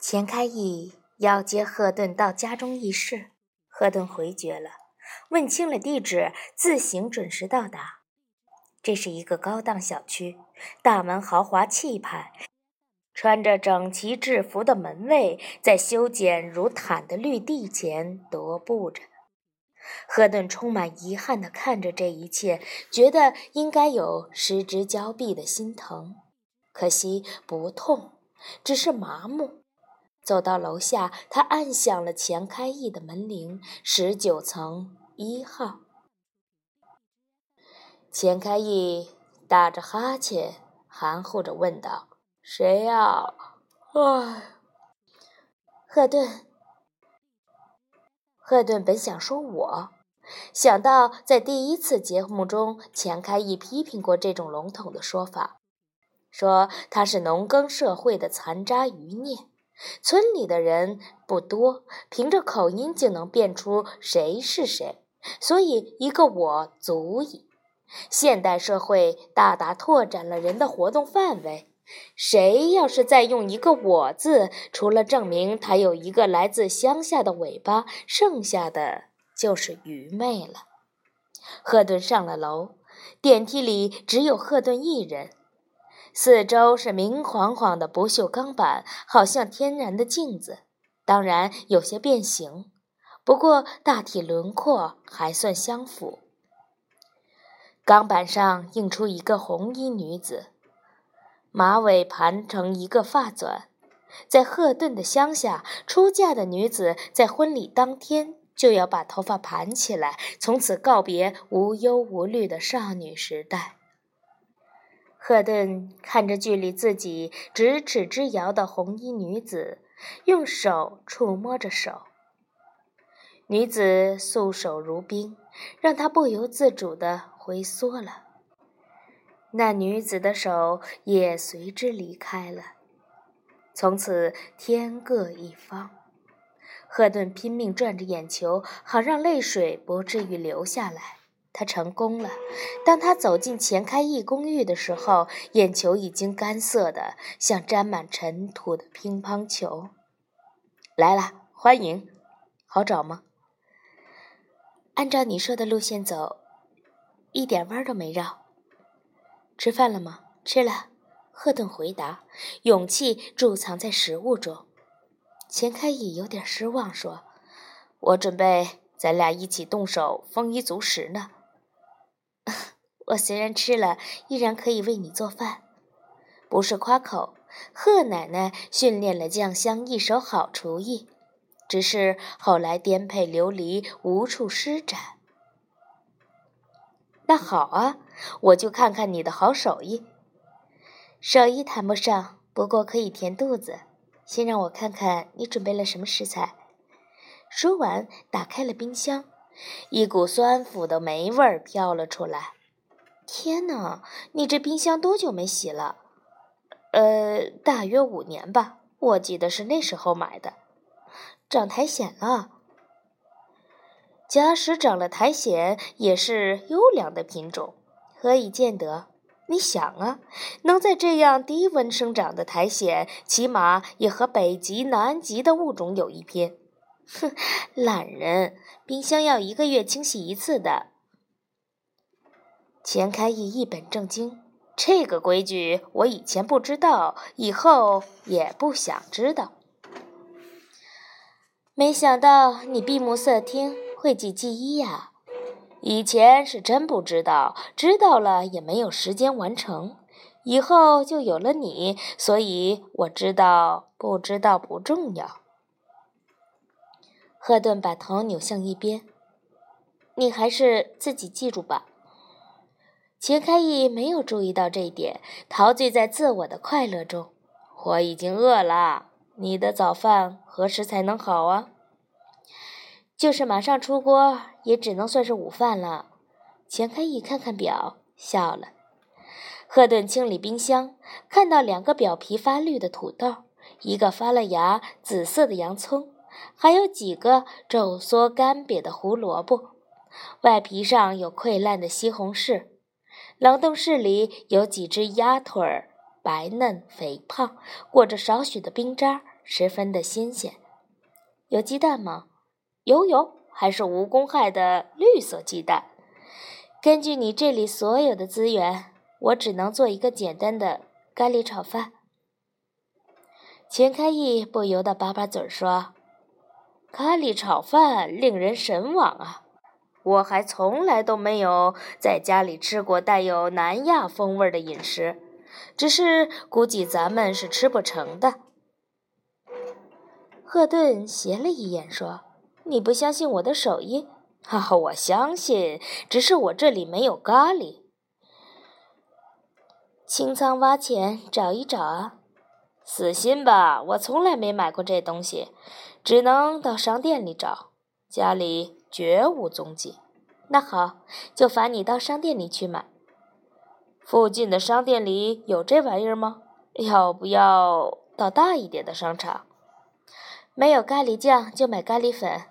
钱开义要接赫顿到家中议事，赫顿回绝了，问清了地址，自行准时到达。这是一个高档小区，大门豪华气派，穿着整齐制服的门卫在修剪如毯的绿地前踱步着。赫顿充满遗憾地看着这一切，觉得应该有失之交臂的心疼，可惜不痛，只是麻木。走到楼下，他按响了钱开义的门铃，十九层一号。钱开义打着哈欠，含糊着问道：“谁呀？”“唉。”赫顿。赫顿本想说“我”，想到在第一次节目中，钱开义批评过这种笼统的说法，说他是农耕社会的残渣余孽，村里的人不多，凭着口音就能辨出谁是谁，所以一个“我”足矣。现代社会大大拓展了人的活动范围，谁要是再用一个“我”字，除了证明他有一个来自乡下的尾巴，剩下的就是愚昧了。赫顿上了楼，电梯里只有赫顿一人，四周是明晃晃的不锈钢板，好像天然的镜子，当然有些变形，不过大体轮廓还算相符。钢板上映出一个红衣女子，马尾盘成一个发纂。在赫顿的乡下，出嫁的女子在婚礼当天就要把头发盘起来，从此告别无忧无虑的少女时代。赫顿看着距离自己咫尺之遥的红衣女子，用手触摸着手。女子素手如冰，让他不由自主地回缩了。那女子的手也随之离开了，从此天各一方。赫顿拼命转着眼球，好让泪水不至于流下来。他成功了。当他走进钱开义公寓的时候，眼球已经干涩的像沾满尘土的乒乓球。来了，欢迎，好找吗？按照你说的路线走，一点弯都没绕。吃饭了吗？吃了。赫顿回答。勇气贮藏在食物中。钱开义有点失望，说：“我准备咱俩一起动手丰衣足食呢。我虽然吃了，依然可以为你做饭。不是夸口，贺奶奶训练了酱香一手好厨艺。”只是后来颠沛流离，无处施展。那好啊，我就看看你的好手艺。手艺谈不上，不过可以填肚子。先让我看看你准备了什么食材。说完，打开了冰箱，一股酸腐的霉味儿飘了出来。天哪，你这冰箱多久没洗了？呃，大约五年吧，我记得是那时候买的。长苔藓了，假使长了苔藓，也是优良的品种，何以见得？你想啊，能在这样低温生长的苔藓，起码也和北极、南极的物种有一拼。哼，懒人，冰箱要一个月清洗一次的。钱开义一本正经，这个规矩我以前不知道，以后也不想知道。没想到你闭目塞听，会记记忆呀！以前是真不知道，知道了也没有时间完成。以后就有了你，所以我知道，不知道不重要。赫顿把头扭向一边，你还是自己记住吧。钱开义没有注意到这一点，陶醉在自我的快乐中。我已经饿了。你的早饭何时才能好啊？就是马上出锅，也只能算是午饭了。钱开义看看表，笑了。赫顿清理冰箱，看到两个表皮发绿的土豆，一个发了芽紫色的洋葱，还有几个皱缩干瘪的胡萝卜，外皮上有溃烂的西红柿。冷冻室里有几只鸭腿儿。白嫩肥胖，裹着少许的冰渣，十分的新鲜。有鸡蛋吗？有有，还是无公害的绿色鸡蛋。根据你这里所有的资源，我只能做一个简单的咖喱炒饭。钱开义不由得叭叭嘴说：“咖喱炒饭令人神往啊！我还从来都没有在家里吃过带有南亚风味的饮食，只是估计咱们是吃不成的。”赫顿斜了一眼说：“你不相信我的手艺？哈哈，我相信，只是我这里没有咖喱。清仓挖钱找一找啊！”死心吧，我从来没买过这东西，只能到商店里找，家里绝无踪迹。那好，就罚你到商店里去买。附近的商店里有这玩意儿吗？要不要到大一点的商场？没有咖喱酱就买咖喱粉。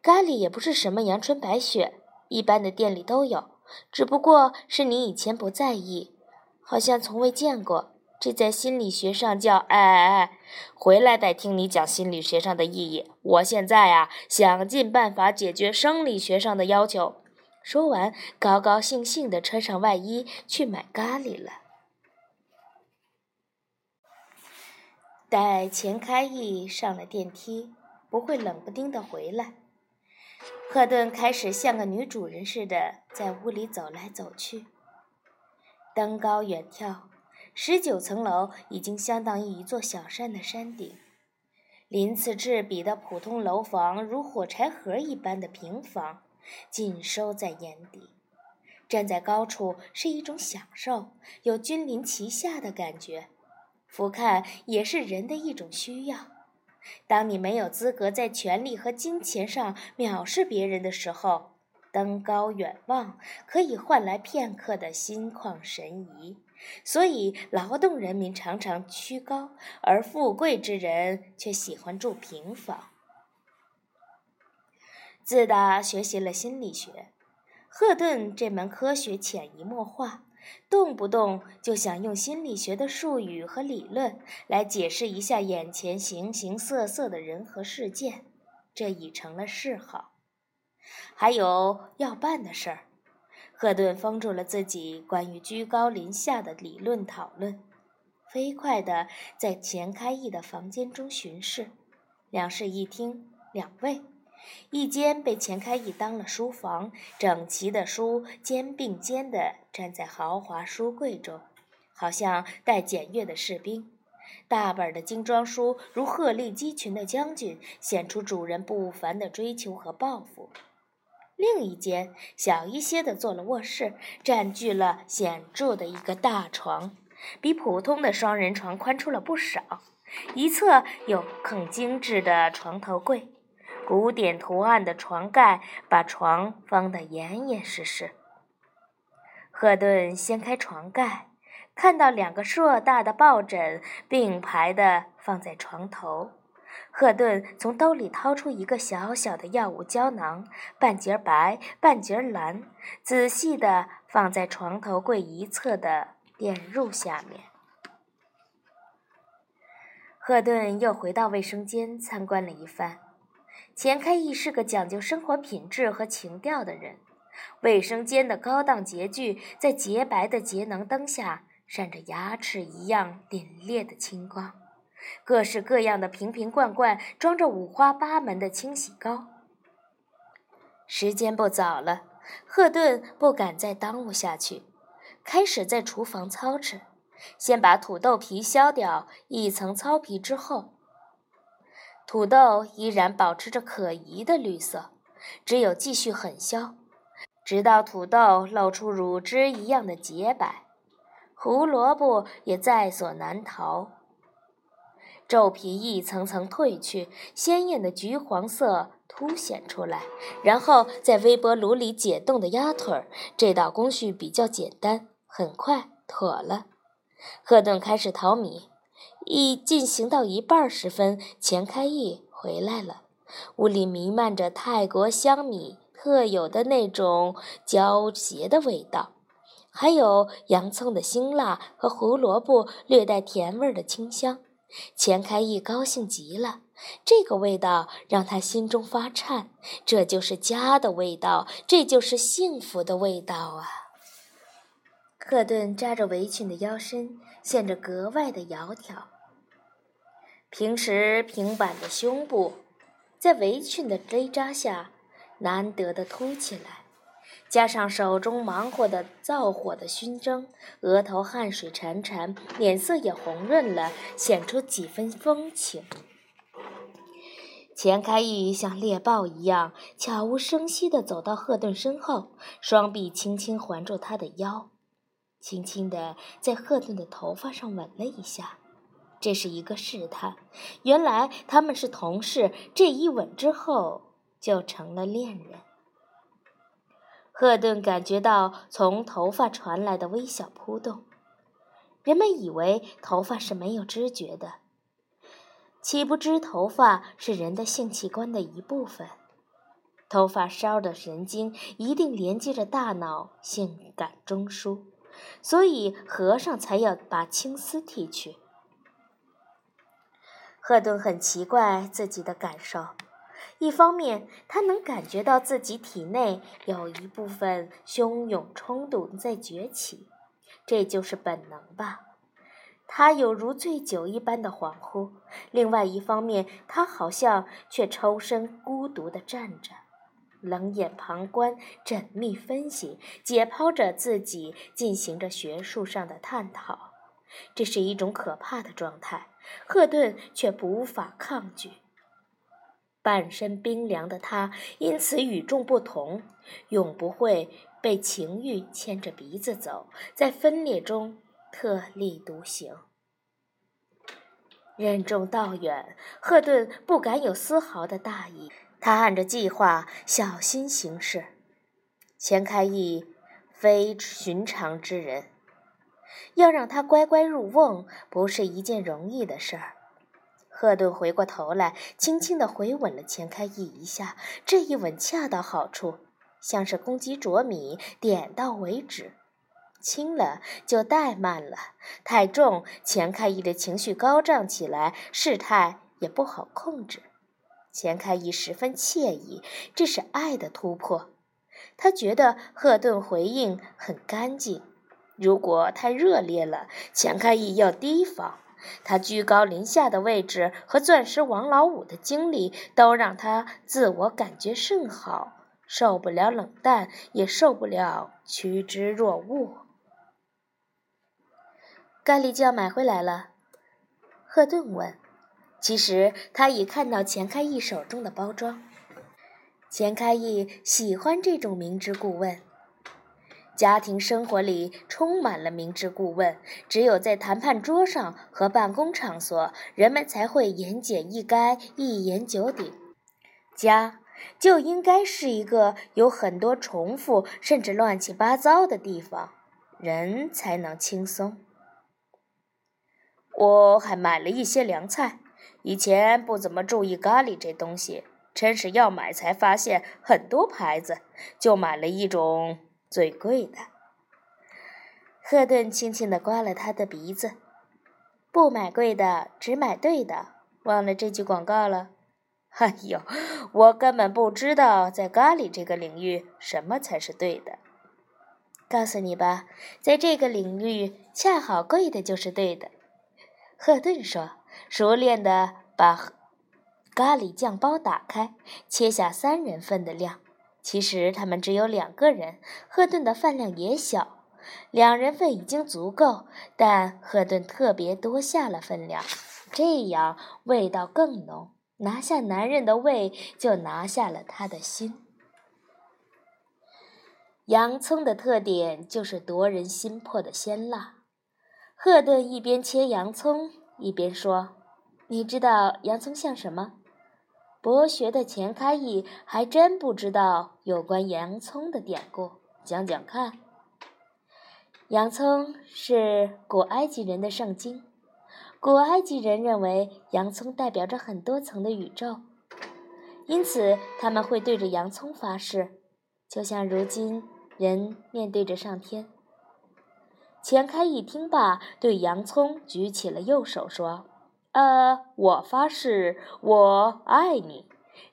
咖喱也不是什么阳春白雪，一般的店里都有，只不过是你以前不在意，好像从未见过。这在心理学上叫……哎哎哎，回来再听你讲心理学上的意义。我现在啊，想尽办法解决生理学上的要求。说完，高高兴兴地穿上外衣去买咖喱了。待钱开义上了电梯，不会冷不丁的回来。赫顿开始像个女主人似的在屋里走来走去，登高远眺。十九层楼已经相当于一座小山的山顶，鳞次栉比的普通楼房如火柴盒一般的平房尽收在眼底。站在高处是一种享受，有君临其下的感觉。俯瞰也是人的一种需要。当你没有资格在权力和金钱上藐视别人的时候，登高远望可以换来片刻的心旷神怡。所以，劳动人民常常居高，而富贵之人却喜欢住平房。自打学习了心理学，赫顿这门科学潜移默化，动不动就想用心理学的术语和理论来解释一下眼前形形色色的人和事件，这已成了嗜好。还有要办的事儿。赫顿封住了自己关于居高临下的理论讨论，飞快地在钱开义的房间中巡视。两室一厅，两卫，一间被钱开义当了书房，整齐的书肩并肩地站在豪华书柜中，好像带检阅的士兵。大本的精装书如鹤立鸡群的将军，显出主人不凡的追求和抱负。另一间小一些的做了卧室，占据了显著的一个大床，比普通的双人床宽出了不少。一侧有更精致的床头柜，古典图案的床盖把床封得严严实实。赫顿掀开床盖，看到两个硕大的抱枕并排地放在床头。赫顿从兜里掏出一个小小的药物胶囊，半截白，半截蓝，仔细地放在床头柜一侧的电褥下面。赫顿又回到卫生间参观了一番。钱开义是个讲究生活品质和情调的人，卫生间的高档洁具在洁白的节能灯下闪着牙齿一样凛冽的青光。各式各样的瓶瓶罐罐装着五花八门的清洗膏。时间不早了，赫顿不敢再耽误下去，开始在厨房操持。先把土豆皮削掉一层糙皮之后，土豆依然保持着可疑的绿色，只有继续狠削，直到土豆露出乳汁一样的洁白。胡萝卜也在所难逃。皱皮一层层褪去，鲜艳的橘黄色凸显出来，然后在微波炉里解冻的鸭腿儿。这道工序比较简单，很快妥了。赫顿开始淘米，一进行到一半时分，钱开义回来了。屋里弥漫着泰国香米特有的那种胶结的味道。还有洋葱的辛辣和胡萝卜略带甜味的清香。钱开义高兴极了，这个味道让他心中发颤。这就是家的味道，这就是幸福的味道啊！赫顿扎着围裙的腰身显得格外的窈窕，平时平板的胸部在围裙的勒扎下难得的凸起来。加上手中忙活的灶火的熏蒸，额头汗水潺潺，脸色也红润了，显出几分风情。钱开义像猎豹一样悄无声息地走到赫顿身后，双臂轻轻环住他的腰，轻轻地在赫顿的头发上吻了一下。这是一个试探，原来他们是同事。这一吻之后，就成了恋人。赫顿感觉到从头发传来的微小扑动，人们以为头发是没有知觉的，岂不知头发是人的性器官的一部分。头发梢的神经一定连接着大脑性感中枢，所以和尚才要把青丝剃去。赫顿很奇怪自己的感受。一方面，他能感觉到自己体内有一部分汹涌冲动在崛起，这就是本能吧。他有如醉酒一般的恍惚。另外一方面，他好像却抽身孤独地站着，冷眼旁观，缜密分析，解剖着自己，进行着学术上的探讨。这是一种可怕的状态，赫顿却无法抗拒。半身冰凉的他，因此与众不同，永不会被情欲牵着鼻子走，在分裂中特立独行。任重道远，赫顿不敢有丝毫的大意，他按着计划小心行事。钱开义非寻常之人，要让他乖乖入瓮，不是一件容易的事儿。赫顿回过头来，轻轻地回吻了钱开义一下。这一吻恰到好处，像是公鸡啄米，点到为止。轻了就怠慢了，太重，钱开义的情绪高涨起来，事态也不好控制。钱开义十分惬意，这是爱的突破。他觉得赫顿回应很干净。如果太热烈了，钱开义要提防。他居高临下的位置和钻石王老五的经历，都让他自我感觉甚好，受不了冷淡，也受不了趋之若鹜。咖喱酱买回来了，赫顿问。其实他已看到钱开义手中的包装。钱开义喜欢这种明知故问。家庭生活里充满了明智顾问，只有在谈判桌上和办公场所，人们才会言简意赅、一言九鼎。家就应该是一个有很多重复甚至乱七八糟的地方，人才能轻松。我还买了一些凉菜，以前不怎么注意咖喱这东西，真是要买才发现很多牌子，就买了一种。最贵的，赫顿轻轻地刮了他的鼻子。不买贵的，只买对的。忘了这句广告了？哎呦，我根本不知道在咖喱这个领域什么才是对的。告诉你吧，在这个领域，恰好贵的就是对的。赫顿说，熟练地把咖喱酱包打开，切下三人份的量。其实他们只有两个人，赫顿的饭量也小，两人份已经足够。但赫顿特别多下了分量，这样味道更浓。拿下男人的胃，就拿下了他的心。洋葱的特点就是夺人心魄的鲜辣。赫顿一边切洋葱，一边说：“你知道洋葱像什么？”博学的钱开义还真不知道有关洋葱的典故，讲讲看。洋葱是古埃及人的圣经，古埃及人认为洋葱代表着很多层的宇宙，因此他们会对着洋葱发誓，就像如今人面对着上天。钱开义听罢，对洋葱举起了右手，说：“呃，我发誓，我爱你。”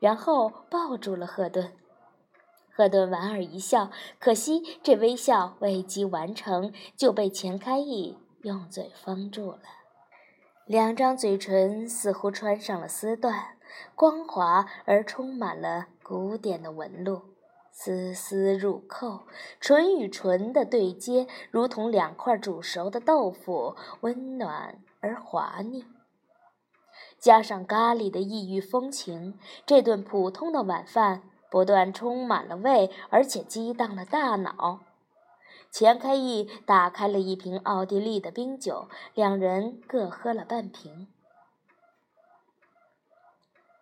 然后抱住了赫顿。赫顿莞尔一笑，可惜这微笑未及完成，就被钱开义用嘴封住了。两张嘴唇似乎穿上了丝缎，光滑而充满了古典的纹路，丝丝入扣，唇与唇的对接，如同两块煮熟的豆腐，温暖而滑腻。加上咖喱的异域风情，这顿普通的晚饭不但充满了胃，而且激荡了大脑。钱开义打开了一瓶奥地利的冰酒，两人各喝了半瓶。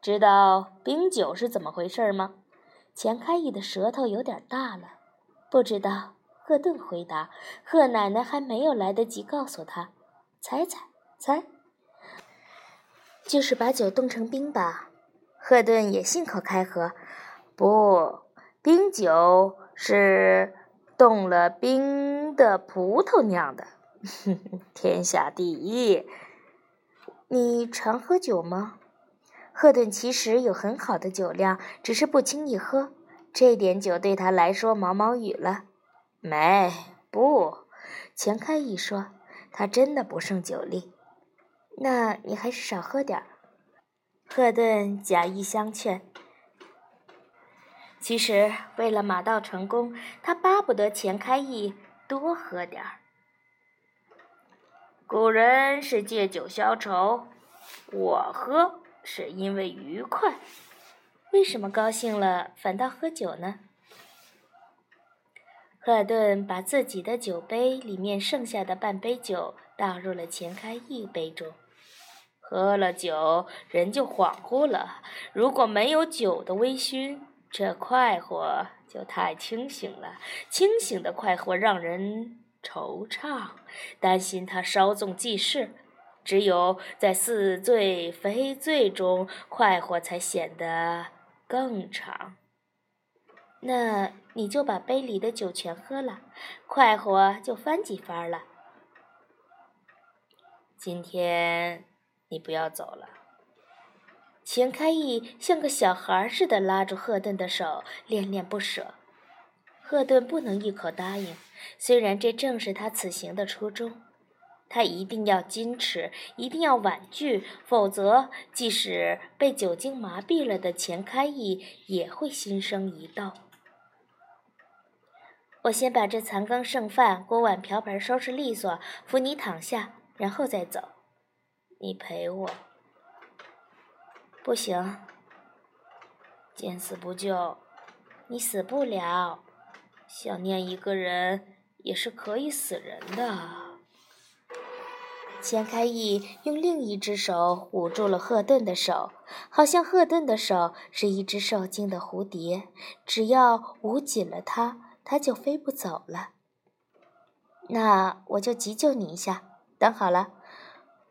知道冰酒是怎么回事吗？钱开义的舌头有点大了。不知道，赫顿回答。赫奶奶还没有来得及告诉他。猜猜猜。就是把酒冻成冰吧，赫顿也信口开河。不，冰酒是冻了冰的葡萄酿的，天下第一。你常喝酒吗？赫顿其实有很好的酒量，只是不轻易喝。这点酒对他来说毛毛雨了。没，不，钱开义说，他真的不胜酒力。那你还是少喝点儿。赫顿假意相劝。其实为了马到成功，他巴不得钱开义多喝点儿。古人是借酒消愁，我喝是因为愉快。为什么高兴了反倒喝酒呢？赫顿把自己的酒杯里面剩下的半杯酒倒入了钱开义杯中。喝了酒，人就恍惚了。如果没有酒的微醺，这快活就太清醒了。清醒的快活让人惆怅，担心它稍纵即逝。只有在似醉非醉中，快活才显得更长。那你就把杯里的酒全喝了，快活就翻几番了。今天。你不要走了。钱开义像个小孩似的拉住赫顿的手，恋恋不舍。赫顿不能一口答应，虽然这正是他此行的初衷。他一定要矜持，一定要婉拒，否则即使被酒精麻痹了的钱开义也会心生疑窦。我先把这残羹剩饭、锅碗瓢盆收拾利索，扶你躺下，然后再走。你陪我，不行，见死不救，你死不了。想念一个人也是可以死人的。钱开义用另一只手捂住了赫顿的手，好像赫顿的手是一只受惊的蝴蝶，只要捂紧了它，它就飞不走了。那我就急救你一下，等好了。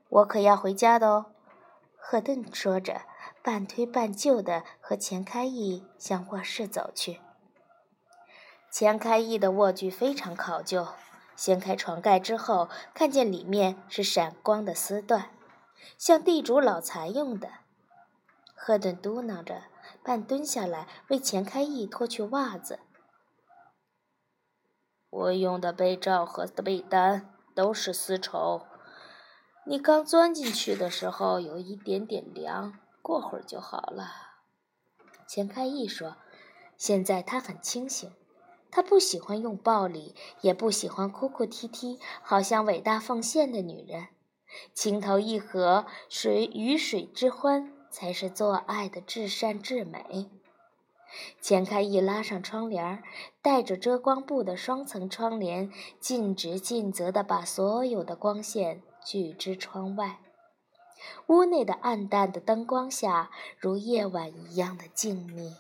我可要回家的哦，赫顿说着，半推半就地和钱开义向卧室走去。钱开义的卧具非常考究，掀开床盖之后，看见里面是闪光的丝缎，像地主老财用的。赫顿嘟囔着，半蹲下来为钱开义脱去袜子。我用的被罩和被单都是丝绸。你刚钻进去的时候有一点点凉，过会儿就好了。钱开义说：“现在他很清醒，他不喜欢用暴力，也不喜欢哭哭啼啼，好像伟大奉献的女人。情投意合，水鱼水之欢，才是做爱的至善至美。”钱开义拉上窗帘，带着遮光布的双层窗帘，尽职尽责地把所有的光线。聚之窗外，屋内的暗淡的灯光下，如夜晚一样的静谧。